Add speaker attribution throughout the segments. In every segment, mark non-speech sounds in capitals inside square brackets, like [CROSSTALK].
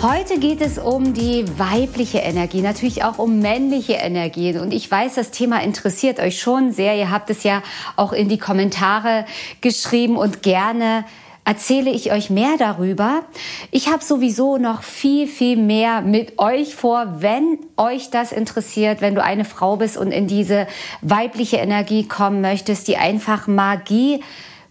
Speaker 1: Heute geht es um die weibliche Energie, natürlich auch um männliche Energien. Und ich weiß, das Thema interessiert euch schon sehr. Ihr habt es ja auch in die Kommentare geschrieben und gerne erzähle ich euch mehr darüber. Ich habe sowieso noch viel, viel mehr mit euch vor, wenn euch das interessiert, wenn du eine Frau bist und in diese weibliche Energie kommen möchtest, die einfach Magie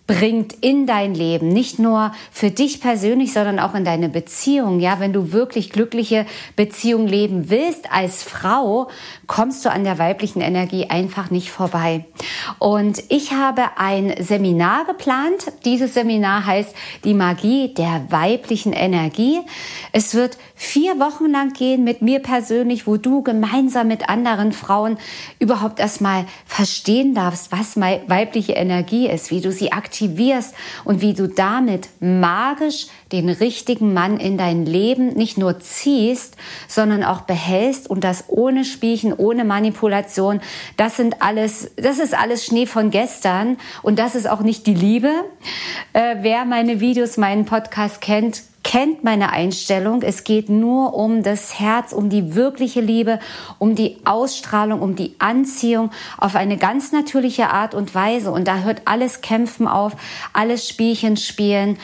Speaker 1: bringt in dein Leben, nicht nur für dich persönlich, sondern auch in deine Beziehung. Ja, wenn du wirklich glückliche Beziehung leben willst als Frau, kommst du an der weiblichen Energie einfach nicht vorbei. Und ich habe ein Seminar geplant. Dieses Seminar heißt die Magie der weiblichen Energie. Es wird vier Wochen lang gehen mit mir persönlich, wo du gemeinsam mit anderen Frauen überhaupt erstmal verstehen darfst, was weibliche Energie ist, wie du sie aktiv aktivierst und wie du damit magisch den richtigen Mann in dein Leben nicht nur ziehst, sondern auch behältst und das ohne Spielchen, ohne Manipulation. Das sind alles, das ist alles Schnee von gestern und das ist auch nicht die Liebe. Äh, wer meine Videos, meinen Podcast kennt, kennt meine Einstellung. Es geht nur um das Herz, um die wirkliche Liebe, um die Ausstrahlung, um die Anziehung auf eine ganz natürliche Art und Weise. Und da hört alles Kämpfen auf, alles Spielchen spielen.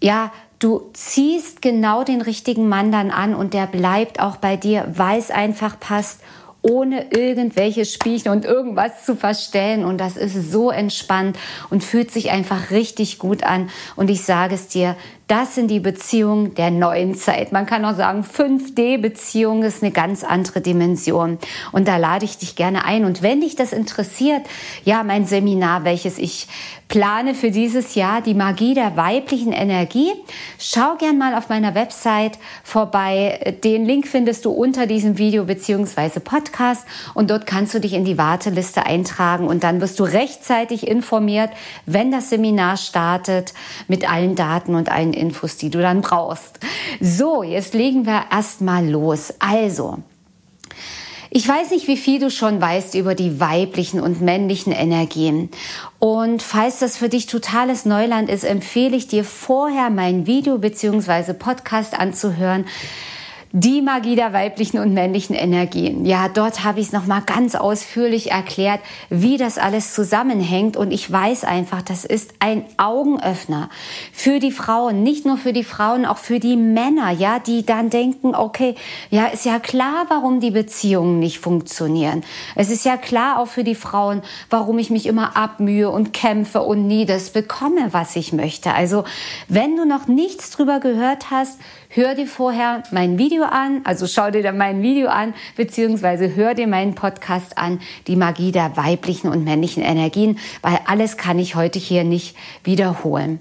Speaker 1: Ja, du ziehst genau den richtigen Mann dann an und der bleibt auch bei dir, weil es einfach passt ohne irgendwelche Spielchen und irgendwas zu verstellen. Und das ist so entspannt und fühlt sich einfach richtig gut an. Und ich sage es dir, das sind die Beziehungen der neuen Zeit. Man kann auch sagen, 5D-Beziehung ist eine ganz andere Dimension. Und da lade ich dich gerne ein. Und wenn dich das interessiert, ja, mein Seminar, welches ich plane für dieses Jahr, die Magie der weiblichen Energie, schau gern mal auf meiner Website vorbei. Den Link findest du unter diesem Video beziehungsweise Podcast. Und dort kannst du dich in die Warteliste eintragen. Und dann wirst du rechtzeitig informiert, wenn das Seminar startet, mit allen Daten und allen Infos, die du dann brauchst. So, jetzt legen wir erstmal los. Also, ich weiß nicht, wie viel du schon weißt über die weiblichen und männlichen Energien. Und falls das für dich totales Neuland ist, empfehle ich dir vorher mein Video bzw. Podcast anzuhören die Magie der weiblichen und männlichen Energien. Ja, dort habe ich es nochmal ganz ausführlich erklärt, wie das alles zusammenhängt. Und ich weiß einfach, das ist ein Augenöffner für die Frauen, nicht nur für die Frauen, auch für die Männer, ja, die dann denken, okay, ja, ist ja klar, warum die Beziehungen nicht funktionieren. Es ist ja klar auch für die Frauen, warum ich mich immer abmühe und kämpfe und nie das bekomme, was ich möchte. Also, wenn du noch nichts drüber gehört hast, hör dir vorher mein Video an, also schau dir dann mein Video an, beziehungsweise hör dir meinen Podcast an, die Magie der weiblichen und männlichen Energien, weil alles kann ich heute hier nicht wiederholen.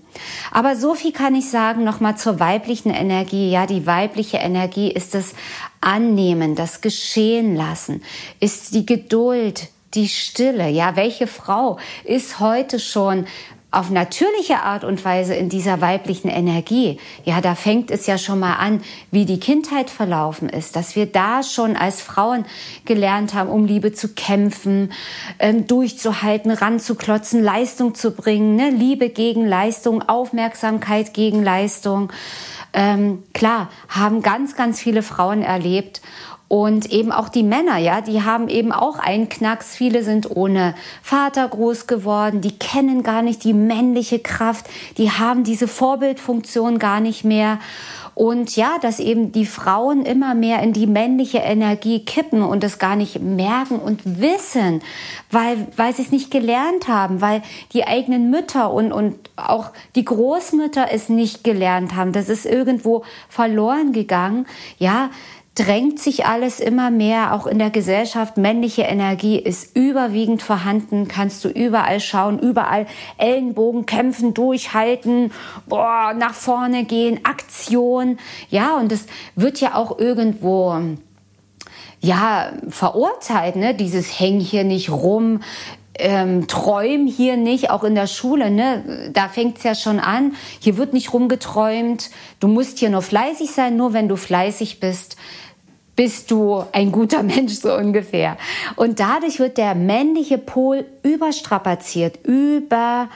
Speaker 1: Aber so viel kann ich sagen, nochmal zur weiblichen Energie. Ja, die weibliche Energie ist das Annehmen, das Geschehen lassen, ist die Geduld, die Stille. Ja, welche Frau ist heute schon auf natürliche Art und Weise in dieser weiblichen Energie, ja, da fängt es ja schon mal an, wie die Kindheit verlaufen ist, dass wir da schon als Frauen gelernt haben, um Liebe zu kämpfen, ähm, durchzuhalten, ranzuklotzen, Leistung zu bringen, ne? Liebe gegen Leistung, Aufmerksamkeit gegen Leistung. Ähm, klar, haben ganz, ganz viele Frauen erlebt und eben auch die Männer, ja, die haben eben auch einen Knacks. Viele sind ohne Vater groß geworden, die kennen gar nicht die männliche Kraft, die haben diese Vorbildfunktion gar nicht mehr. Und ja, dass eben die Frauen immer mehr in die männliche Energie kippen und es gar nicht merken und wissen, weil, weil sie es nicht gelernt haben, weil die eigenen Mütter und, und auch die Großmütter es nicht gelernt haben. Das ist irgendwo verloren gegangen. Ja, drängt sich alles immer mehr, auch in der Gesellschaft. Männliche Energie ist überwiegend vorhanden, kannst du überall schauen, überall Ellenbogen kämpfen, durchhalten, boah, nach vorne gehen, Aktion. Ja, und das wird ja auch irgendwo ja, verurteilt, ne? Dieses Häng hier nicht rum, ähm, träum hier nicht, auch in der Schule, ne? da fängt's ja schon an. Hier wird nicht rumgeträumt. Du musst hier nur fleißig sein. Nur wenn du fleißig bist, bist du ein guter [LAUGHS] Mensch, so ungefähr. Und dadurch wird der männliche Pol überstrapaziert, über,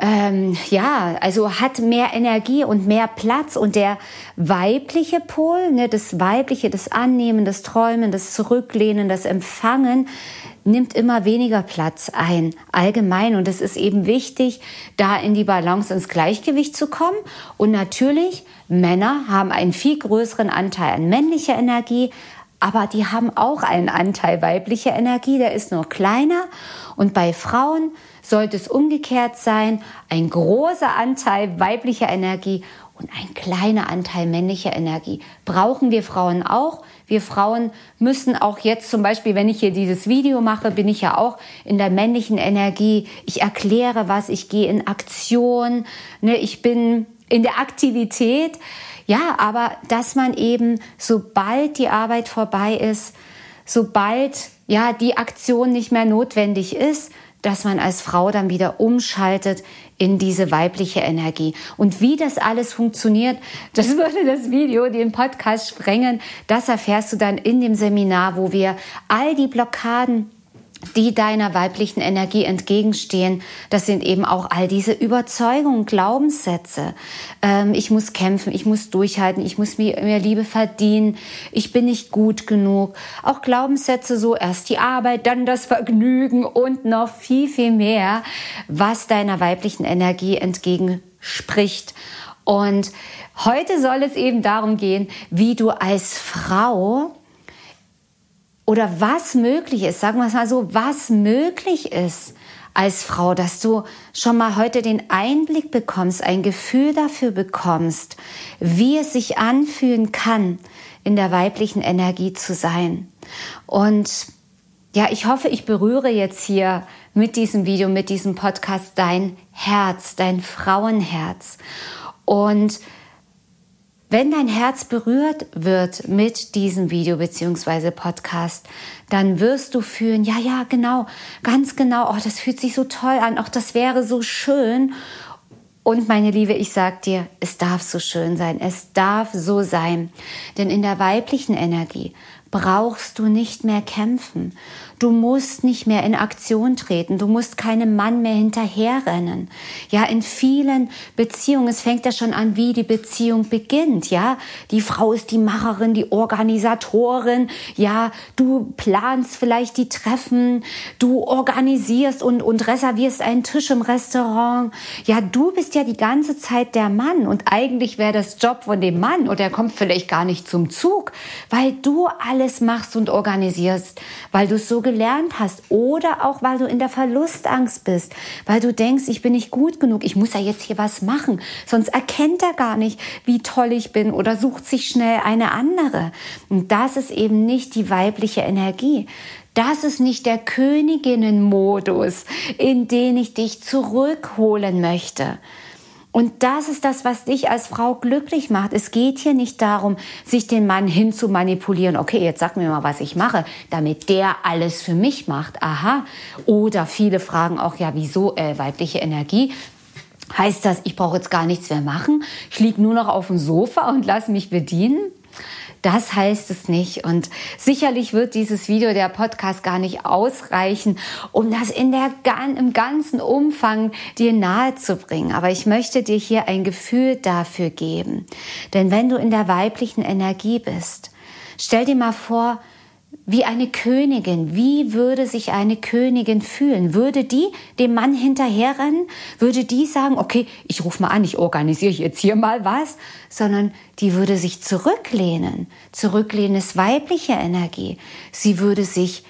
Speaker 1: ähm, ja, also hat mehr Energie und mehr Platz. Und der weibliche Pol, ne, das weibliche, das Annehmen, das Träumen, das Zurücklehnen, das Empfangen, nimmt immer weniger Platz ein, allgemein. Und es ist eben wichtig, da in die Balance, ins Gleichgewicht zu kommen. Und natürlich, Männer haben einen viel größeren Anteil an männlicher Energie, aber die haben auch einen Anteil weiblicher Energie, der ist nur kleiner. Und bei Frauen sollte es umgekehrt sein, ein großer Anteil weiblicher Energie und ein kleiner Anteil männlicher Energie. Brauchen wir Frauen auch. Wir Frauen müssen auch jetzt zum Beispiel, wenn ich hier dieses Video mache, bin ich ja auch in der männlichen Energie. Ich erkläre was, ich gehe in Aktion, ne, ich bin in der Aktivität. Ja, aber dass man eben, sobald die Arbeit vorbei ist, sobald ja die Aktion nicht mehr notwendig ist, dass man als Frau dann wieder umschaltet in diese weibliche Energie. Und wie das alles funktioniert, [LAUGHS] das würde das Video, den Podcast sprengen. Das erfährst du dann in dem Seminar, wo wir all die Blockaden die deiner weiblichen Energie entgegenstehen, das sind eben auch all diese Überzeugungen, Glaubenssätze. Ähm, ich muss kämpfen, ich muss durchhalten, ich muss mir, mir Liebe verdienen, ich bin nicht gut genug. Auch Glaubenssätze so, erst die Arbeit, dann das Vergnügen und noch viel, viel mehr, was deiner weiblichen Energie entgegenspricht. Und heute soll es eben darum gehen, wie du als Frau oder was möglich ist, sagen wir es mal so, was möglich ist als Frau, dass du schon mal heute den Einblick bekommst, ein Gefühl dafür bekommst, wie es sich anfühlen kann, in der weiblichen Energie zu sein. Und ja, ich hoffe, ich berühre jetzt hier mit diesem Video, mit diesem Podcast dein Herz, dein Frauenherz. Und wenn dein Herz berührt wird mit diesem Video beziehungsweise Podcast, dann wirst du fühlen, ja, ja, genau, ganz genau, oh, das fühlt sich so toll an, auch das wäre so schön. Und meine Liebe, ich sag dir, es darf so schön sein, es darf so sein. Denn in der weiblichen Energie brauchst du nicht mehr kämpfen. Du musst nicht mehr in Aktion treten. Du musst keinem Mann mehr hinterherrennen. Ja, in vielen Beziehungen, es fängt ja schon an, wie die Beziehung beginnt. Ja, die Frau ist die Macherin, die Organisatorin. Ja, du planst vielleicht die Treffen. Du organisierst und, und reservierst einen Tisch im Restaurant. Ja, du bist ja die ganze Zeit der Mann. Und eigentlich wäre das Job von dem Mann und er kommt vielleicht gar nicht zum Zug, weil du alles machst und organisierst, weil du es so gelernt hast oder auch weil du in der Verlustangst bist, weil du denkst, ich bin nicht gut genug, ich muss ja jetzt hier was machen, sonst erkennt er gar nicht, wie toll ich bin oder sucht sich schnell eine andere. Und das ist eben nicht die weibliche Energie. Das ist nicht der Königinnenmodus, in den ich dich zurückholen möchte. Und das ist das, was dich als Frau glücklich macht. Es geht hier nicht darum, sich den Mann hin zu manipulieren. Okay, jetzt sag mir mal, was ich mache, damit der alles für mich macht. Aha. Oder viele fragen auch, ja, wieso äh, weibliche Energie? Heißt das, ich brauche jetzt gar nichts mehr machen? Ich liege nur noch auf dem Sofa und lasse mich bedienen? Das heißt es nicht. Und sicherlich wird dieses Video, der Podcast gar nicht ausreichen, um das in der, im ganzen Umfang dir nahe zu bringen. Aber ich möchte dir hier ein Gefühl dafür geben. Denn wenn du in der weiblichen Energie bist, stell dir mal vor, wie eine Königin. Wie würde sich eine Königin fühlen? Würde die dem Mann hinterherrennen? Würde die sagen, okay, ich rufe mal an, ich organisiere jetzt hier mal was? Sondern die würde sich zurücklehnen. Zurücklehnen ist weibliche Energie. Sie würde sich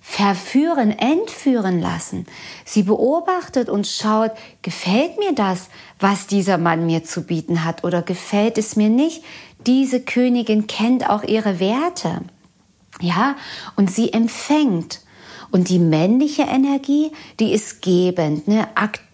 Speaker 1: verführen, entführen lassen. Sie beobachtet und schaut, gefällt mir das, was dieser Mann mir zu bieten hat oder gefällt es mir nicht? Diese Königin kennt auch ihre Werte. Ja, und sie empfängt. Und die männliche Energie, die ist gebend, ne?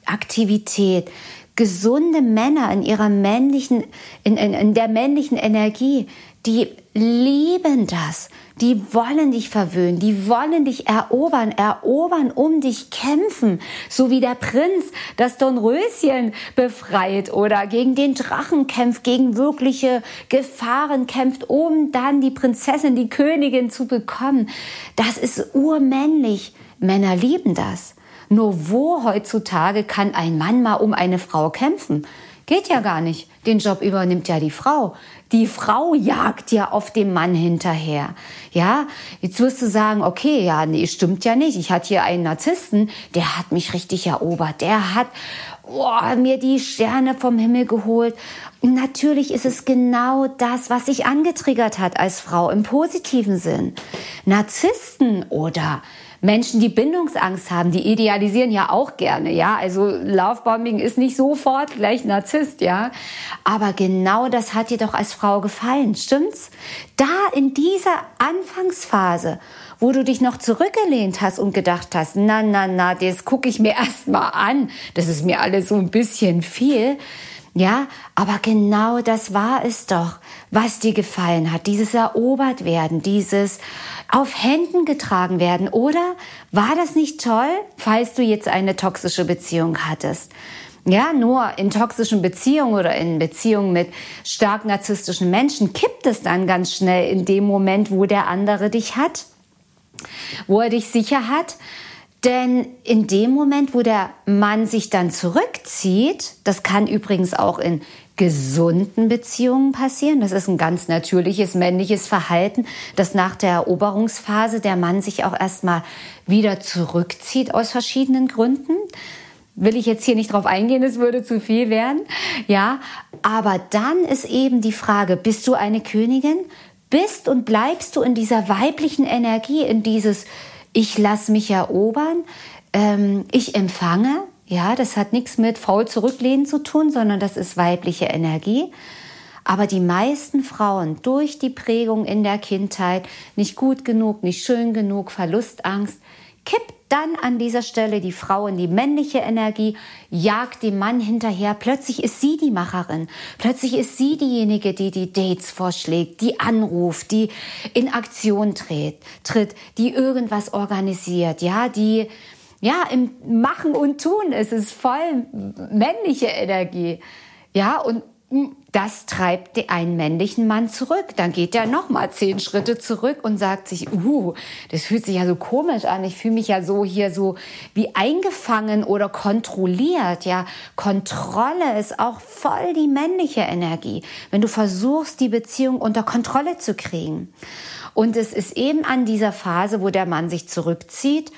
Speaker 1: Aktivität. Gesunde Männer in ihrer männlichen, in, in, in der männlichen Energie, die lieben das. Die wollen dich verwöhnen, die wollen dich erobern, erobern, um dich kämpfen. So wie der Prinz das Dornröschen befreit oder gegen den Drachen kämpft, gegen wirkliche Gefahren kämpft, um dann die Prinzessin, die Königin zu bekommen. Das ist urmännlich. Männer lieben das. Nur wo heutzutage kann ein Mann mal um eine Frau kämpfen? Geht ja gar nicht. Den Job übernimmt ja die Frau. Die Frau jagt ja auf dem Mann hinterher. Ja, jetzt wirst du sagen, okay, ja, nee, stimmt ja nicht. Ich hatte hier einen Narzissten, der hat mich richtig erobert. Der hat oh, mir die Sterne vom Himmel geholt. Und natürlich ist es genau das, was sich angetriggert hat als Frau im positiven Sinn. Narzissten oder Menschen, die Bindungsangst haben, die idealisieren ja auch gerne, ja. Also Lovebombing ist nicht sofort gleich Narzisst, ja. Aber genau das hat dir doch als Frau gefallen, stimmt's? Da in dieser Anfangsphase, wo du dich noch zurückgelehnt hast und gedacht hast, na, na, na, das gucke ich mir [LAUGHS] erst mal an. Das ist mir alles so ein bisschen viel. Ja, aber genau das war es doch, was dir gefallen hat. Dieses erobert werden, dieses auf Händen getragen werden. Oder war das nicht toll, falls du jetzt eine toxische Beziehung hattest? Ja, nur in toxischen Beziehungen oder in Beziehungen mit stark narzisstischen Menschen kippt es dann ganz schnell in dem Moment, wo der andere dich hat, wo er dich sicher hat. Denn in dem Moment, wo der Mann sich dann zurückzieht, das kann übrigens auch in gesunden Beziehungen passieren. Das ist ein ganz natürliches männliches Verhalten, dass nach der Eroberungsphase der Mann sich auch erstmal wieder zurückzieht aus verschiedenen Gründen. Will ich jetzt hier nicht drauf eingehen, es würde zu viel werden. Ja, aber dann ist eben die Frage, bist du eine Königin? Bist und bleibst du in dieser weiblichen Energie, in dieses ich lasse mich erobern, ähm, ich empfange. Ja, das hat nichts mit faul zurücklehnen zu tun, sondern das ist weibliche Energie. Aber die meisten Frauen durch die Prägung in der Kindheit, nicht gut genug, nicht schön genug, Verlustangst, kippt dann an dieser Stelle die Frau in die männliche Energie, jagt dem Mann hinterher. Plötzlich ist sie die Macherin. Plötzlich ist sie diejenige, die die Dates vorschlägt, die anruft, die in Aktion tritt, tritt die irgendwas organisiert, ja, die ja im Machen und Tun ist. Es voll männliche Energie. Ja, und das treibt einen männlichen Mann zurück. Dann geht er noch mal zehn Schritte zurück und sagt sich, uh, das fühlt sich ja so komisch an. Ich fühle mich ja so hier so wie eingefangen oder kontrolliert. Ja, Kontrolle ist auch voll die männliche Energie, wenn du versuchst, die Beziehung unter Kontrolle zu kriegen. Und es ist eben an dieser Phase, wo der Mann sich zurückzieht,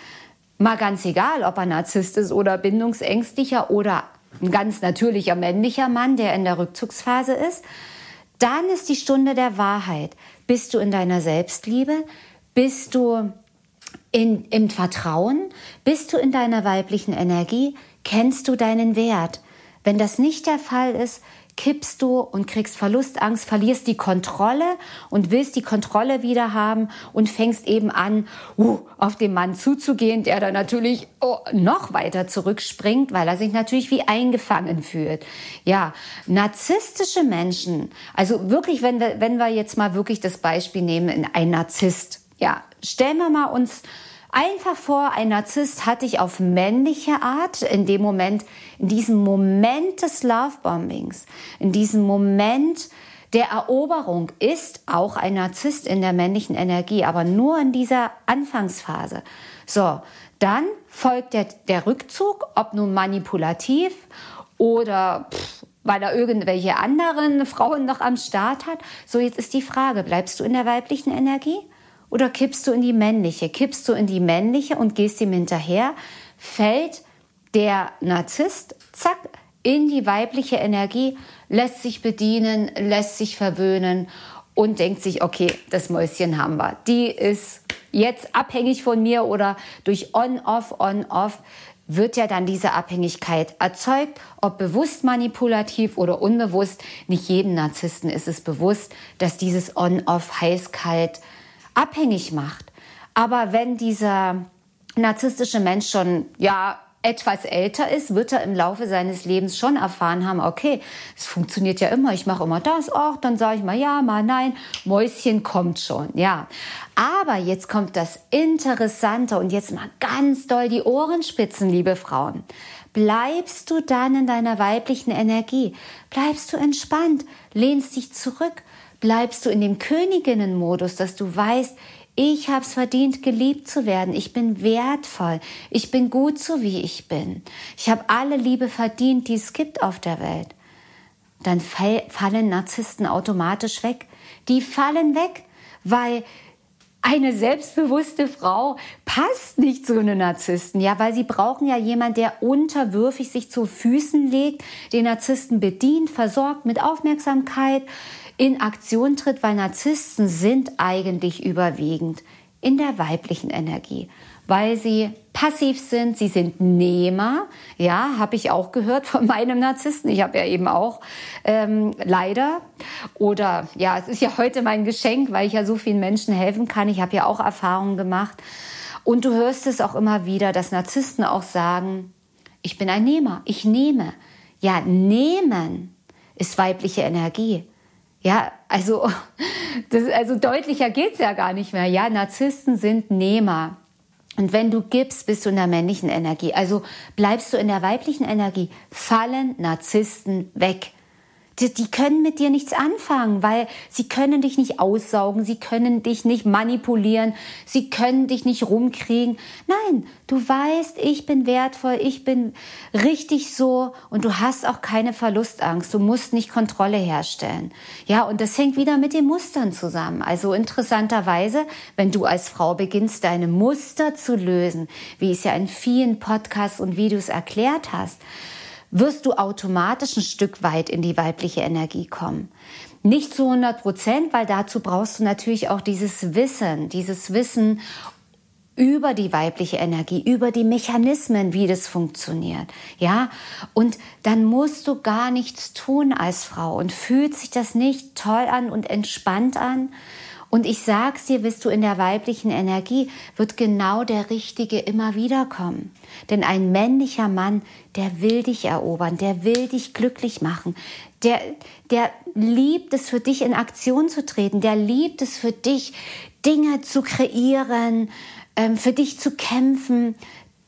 Speaker 1: mal ganz egal, ob er Narzisst ist oder bindungsängstlicher oder ein ganz natürlicher männlicher Mann, der in der Rückzugsphase ist, dann ist die Stunde der Wahrheit. Bist du in deiner Selbstliebe? Bist du in, im Vertrauen? Bist du in deiner weiblichen Energie? Kennst du deinen Wert? Wenn das nicht der Fall ist, kippst du und kriegst Verlustangst, verlierst die Kontrolle und willst die Kontrolle wieder haben und fängst eben an, uh, auf den Mann zuzugehen, der dann natürlich oh, noch weiter zurückspringt, weil er sich natürlich wie eingefangen fühlt. Ja, narzisstische Menschen, also wirklich, wenn wir, wenn wir jetzt mal wirklich das Beispiel nehmen, ein Narzisst, ja, stellen wir mal uns Einfach vor, ein Narzisst hat dich auf männliche Art in dem Moment, in diesem Moment des Lovebombings, in diesem Moment der Eroberung ist auch ein Narzisst in der männlichen Energie, aber nur in dieser Anfangsphase. So, dann folgt der, der Rückzug, ob nun manipulativ oder pff, weil er irgendwelche anderen Frauen noch am Start hat. So, jetzt ist die Frage, bleibst du in der weiblichen Energie oder kippst du in die männliche? Kippst du in die männliche und gehst ihm hinterher, fällt der Narzisst, zack, in die weibliche Energie, lässt sich bedienen, lässt sich verwöhnen und denkt sich, okay, das Mäuschen haben wir. Die ist jetzt abhängig von mir oder durch On-Off, On-Off wird ja dann diese Abhängigkeit erzeugt, ob bewusst manipulativ oder unbewusst. Nicht jedem Narzissten ist es bewusst, dass dieses On-Off heiß-kalt abhängig macht. Aber wenn dieser narzisstische Mensch schon ja etwas älter ist, wird er im Laufe seines Lebens schon erfahren haben, okay, es funktioniert ja immer, ich mache immer das, auch dann sage ich mal ja, mal nein, Mäuschen kommt schon, ja. Aber jetzt kommt das Interessante und jetzt mal ganz doll die Ohrenspitzen, liebe Frauen. Bleibst du dann in deiner weiblichen Energie? Bleibst du entspannt? Lehnst dich zurück? Bleibst du in dem Königinnenmodus, dass du weißt, ich habe es verdient, geliebt zu werden. Ich bin wertvoll. Ich bin gut so, wie ich bin. Ich habe alle Liebe verdient, die es gibt auf der Welt. Dann fallen Narzissten automatisch weg. Die fallen weg, weil eine selbstbewusste Frau passt nicht zu einem Narzissten, ja, weil sie brauchen ja jemand, der unterwürfig sich zu Füßen legt, den Narzissten bedient, versorgt mit Aufmerksamkeit, in Aktion tritt, weil Narzissten sind eigentlich überwiegend in der weiblichen Energie, weil sie passiv sind, sie sind Nehmer. Ja, habe ich auch gehört von [LAUGHS] meinem Narzissten. Ich habe ja eben auch ähm, leider oder ja, es ist ja heute mein Geschenk, weil ich ja so vielen Menschen helfen kann. Ich habe ja auch Erfahrungen gemacht und du hörst es auch immer wieder, dass Narzissten auch sagen: Ich bin ein Nehmer, ich nehme. Ja, nehmen ist weibliche Energie. Ja, also, [LAUGHS] das, also deutlicher geht's ja gar nicht mehr. Ja, Narzissten sind Nehmer. Und wenn du gibst, bist du in der männlichen Energie. Also bleibst du in der weiblichen Energie, fallen Narzissten weg die, die können mit dir nichts anfangen, weil sie können dich nicht aussaugen, sie können dich nicht manipulieren, sie können dich nicht rumkriegen. Nein, du weißt, ich bin wertvoll, ich bin richtig so und du hast auch keine Verlustangst. Du musst nicht Kontrolle herstellen. Ja, und das hängt wieder mit den Mustern zusammen. Also interessanterweise, wenn du als Frau beginnst, deine Muster zu lösen, wie es ja in vielen Podcasts und Videos erklärt hast, wirst du automatisch ein Stück weit in die weibliche Energie kommen. Nicht zu 100 Prozent, weil dazu brauchst du natürlich auch dieses Wissen, dieses Wissen über die weibliche Energie, über die Mechanismen, wie das funktioniert. Ja, und dann musst du gar nichts tun als Frau und fühlt sich das nicht toll an und entspannt an, und ich sag's dir, bist du in der weiblichen Energie, wird genau der Richtige immer wieder kommen. Denn ein männlicher Mann, der will dich erobern, der will dich glücklich machen, der, der liebt es für dich in Aktion zu treten, der liebt es für dich, Dinge zu kreieren, ähm, für dich zu kämpfen.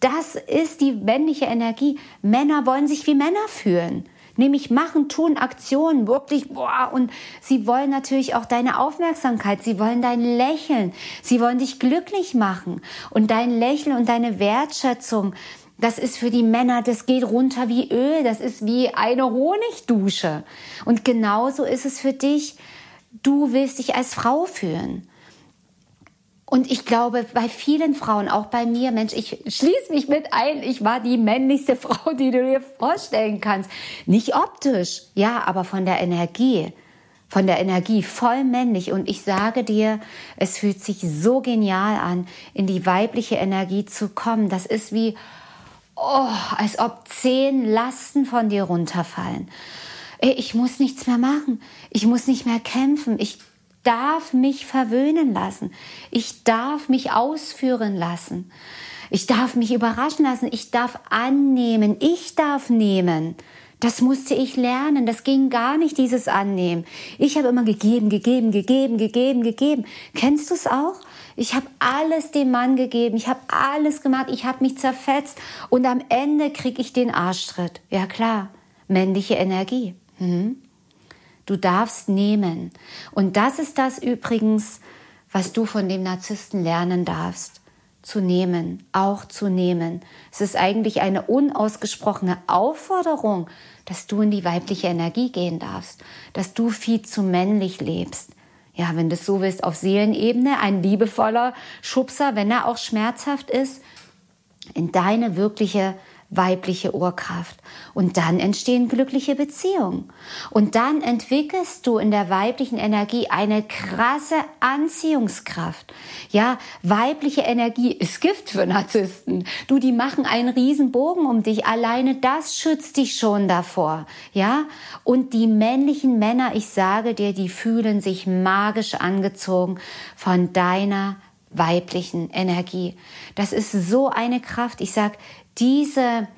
Speaker 1: Das ist die männliche Energie. Männer wollen sich wie Männer fühlen nämlich machen, tun, Aktionen, wirklich, boah, und sie wollen natürlich auch deine Aufmerksamkeit, sie wollen dein Lächeln, sie wollen dich glücklich machen und dein Lächeln und deine Wertschätzung, das ist für die Männer, das geht runter wie Öl, das ist wie eine Honigdusche. Und genauso ist es für dich, du willst dich als Frau fühlen. Und ich glaube, bei vielen Frauen, auch bei mir, Mensch, ich schließe mich mit ein, ich war die männlichste [LAUGHS] Frau, die du dir vorstellen kannst. Nicht optisch, ja, aber von der Energie. Von der Energie voll männlich. Und ich sage dir, es fühlt sich so genial an, in die weibliche Energie zu kommen. Das ist wie, oh, als ob zehn Lasten von dir runterfallen. Ich muss nichts mehr machen. Ich muss nicht mehr kämpfen. Ich darf mich verwöhnen lassen. Ich darf mich ausführen lassen. Ich darf mich überraschen lassen. Ich darf annehmen. Ich darf nehmen. Das musste ich lernen. Das ging gar nicht, dieses Annehmen. Ich habe immer gegeben, gegeben, gegeben, gegeben, gegeben. Kennst du es auch? Ich habe alles dem Mann gegeben. Ich habe alles gemacht. Ich habe mich zerfetzt. Und am Ende kriege ich den Arschtritt. Ja klar, männliche Energie. Mhm. Du darfst nehmen. Und das ist das übrigens, was du von dem Narzissten lernen darfst. Zu nehmen, auch zu nehmen. Es ist eigentlich eine unausgesprochene Aufforderung, dass du in die weibliche Energie gehen darfst, dass du viel zu männlich lebst. Ja, wenn du es so willst, auf Seelenebene, ein liebevoller Schubser, wenn er auch schmerzhaft ist, in deine wirkliche weibliche Urkraft. Und dann entstehen glückliche Beziehungen. Und dann entwickelst du in der weiblichen Energie eine krasse Anziehungskraft. Ja, weibliche Energie ist Gift für Narzissten. Du, die machen einen riesen Bogen um dich. Alleine das schützt dich schon davor. Ja, und die männlichen Männer, ich sage dir, die fühlen sich magisch angezogen von deiner weiblichen Energie. Das ist so eine Kraft. Ich sag, diese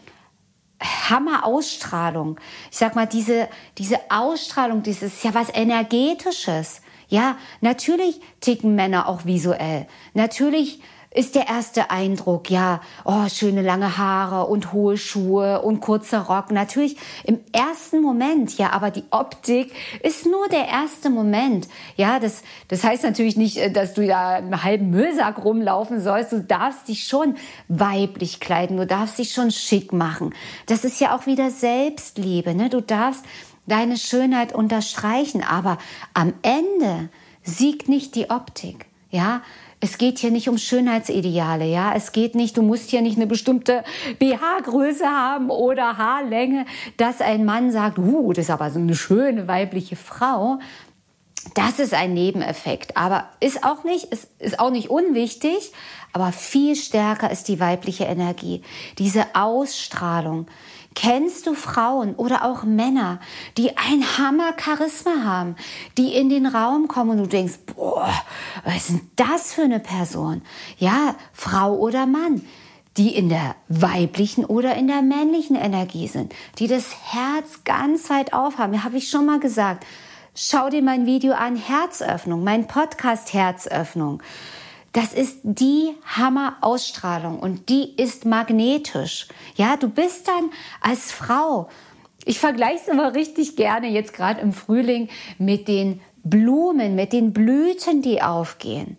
Speaker 1: Hammer-Ausstrahlung, ich sag mal, diese, diese Ausstrahlung, dieses ja was Energetisches. Ja, natürlich ticken Männer auch visuell. Natürlich ist der erste Eindruck, ja, oh, schöne lange Haare und hohe Schuhe und kurzer Rock. Natürlich im ersten Moment, ja, aber die Optik ist nur der erste Moment. Ja, das, das heißt natürlich nicht, äh, dass du da einen halben Müllsack rumlaufen sollst. Du darfst dich schon weiblich kleiden. Du darfst dich schon schick machen. Das ist ja auch wieder Selbstliebe, ne? Du darfst deine Schönheit unterstreichen. Aber am Ende siegt nicht die Optik. Ja, es geht hier nicht um Schönheitsideale, ja. Es geht nicht, du musst hier nicht eine bestimmte BH-Größe haben oder Haarlänge, dass ein Mann sagt, uh, das ist aber so eine schöne weibliche Frau. Das ist ein Nebeneffekt, aber ist auch nicht, ist, ist auch nicht unwichtig, aber viel stärker ist die weibliche Energie, diese Ausstrahlung. Kennst du Frauen oder auch Männer, die ein Hammer Charisma haben, die in den Raum kommen und du denkst, boah, was ist denn das für eine Person? Ja, Frau oder Mann, die in der weiblichen oder in der männlichen Energie sind, die das Herz ganz weit aufhaben. Habe ich schon mal gesagt. Schau dir mein Video an, Herzöffnung, mein Podcast Herzöffnung. Das ist die Hammer-Ausstrahlung und die ist magnetisch. Ja, du bist dann als Frau. Ich vergleiche es immer richtig gerne jetzt gerade im Frühling mit den Blumen, mit den Blüten, die aufgehen.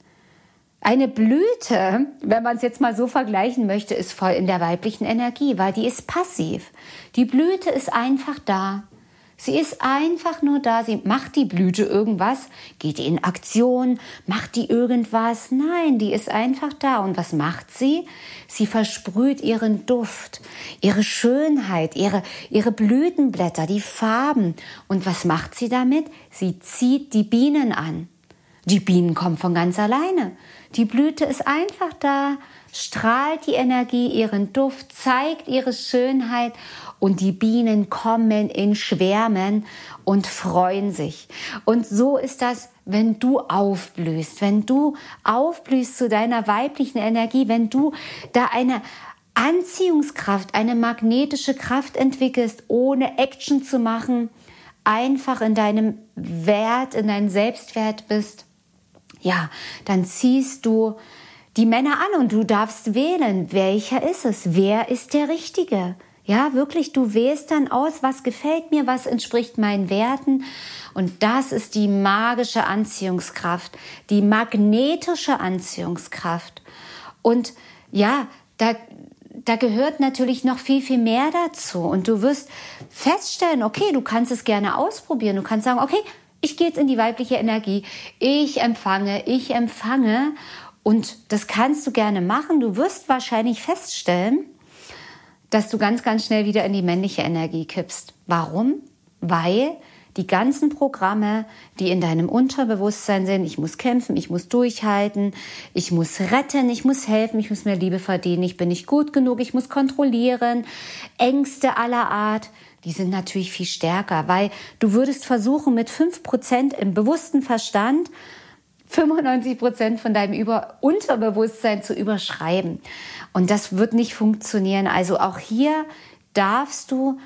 Speaker 1: Eine Blüte, wenn man es jetzt mal so vergleichen möchte, ist voll in der weiblichen Energie, weil die ist passiv. Die Blüte ist einfach da. Sie ist einfach nur da. Sie macht die Blüte irgendwas, geht in Aktion, macht die irgendwas. Nein, die ist einfach da. Und was macht sie? Sie versprüht ihren Duft, ihre Schönheit, ihre, ihre Blütenblätter, die Farben. Und was macht sie damit? Sie zieht die Bienen an. Die Bienen kommen von ganz alleine. Die Blüte ist einfach da, strahlt die Energie, ihren Duft, zeigt ihre Schönheit und die Bienen kommen in Schwärmen und freuen sich. Und so ist das, wenn du aufblühst, wenn du aufblühst zu deiner weiblichen Energie, wenn du da eine Anziehungskraft, eine magnetische Kraft entwickelst, ohne Action zu machen, einfach in deinem Wert, in deinem Selbstwert bist, ja, dann ziehst du die Männer an und du darfst wählen, welcher ist es, wer ist der Richtige. Ja, wirklich, du wählst dann aus, was gefällt mir, was entspricht meinen Werten. Und das ist die magische Anziehungskraft, die magnetische Anziehungskraft. Und ja, da, da gehört natürlich noch viel, viel mehr dazu. Und du wirst feststellen, okay, du kannst es gerne ausprobieren. Du kannst sagen, okay, ich gehe jetzt in die weibliche Energie. Ich empfange, ich empfange. Und das kannst du gerne machen. Du wirst wahrscheinlich feststellen, dass du ganz, ganz schnell wieder in die männliche Energie kippst. Warum? Weil die ganzen Programme, die in deinem Unterbewusstsein sind, ich muss kämpfen, ich muss durchhalten, ich muss retten, ich muss helfen, ich muss mehr Liebe verdienen, ich bin nicht gut genug, ich muss kontrollieren, Ängste aller Art, die sind natürlich viel stärker, weil du würdest versuchen, mit fünf Prozent im bewussten Verstand 95 Prozent von deinem Über Unterbewusstsein zu überschreiben. Und das wird nicht funktionieren. Also auch hier darfst du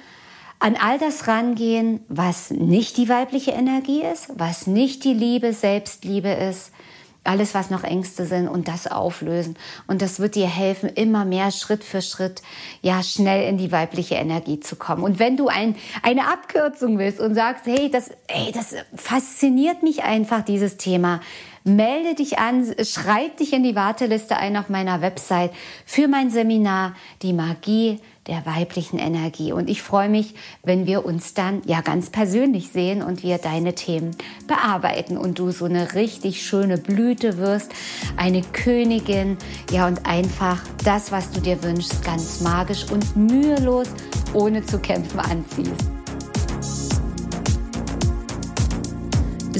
Speaker 1: an all das rangehen, was nicht die weibliche Energie ist, was nicht die Liebe, Selbstliebe ist, alles, was noch Ängste sind und das auflösen. Und das wird dir helfen, immer mehr Schritt für Schritt, ja, schnell in die weibliche Energie zu kommen. Und wenn du ein, eine Abkürzung willst und sagst, hey, das, hey, das fasziniert mich einfach, dieses Thema, melde dich an, schreib dich in die Warteliste ein auf meiner Website für mein Seminar Die Magie der weiblichen Energie. Und ich freue mich, wenn wir uns dann ja ganz persönlich sehen und wir deine Themen bearbeiten und du so eine richtig schöne Blüte wirst, eine Königin, ja und einfach das, was du dir wünschst, ganz magisch und mühelos, ohne zu kämpfen anziehst.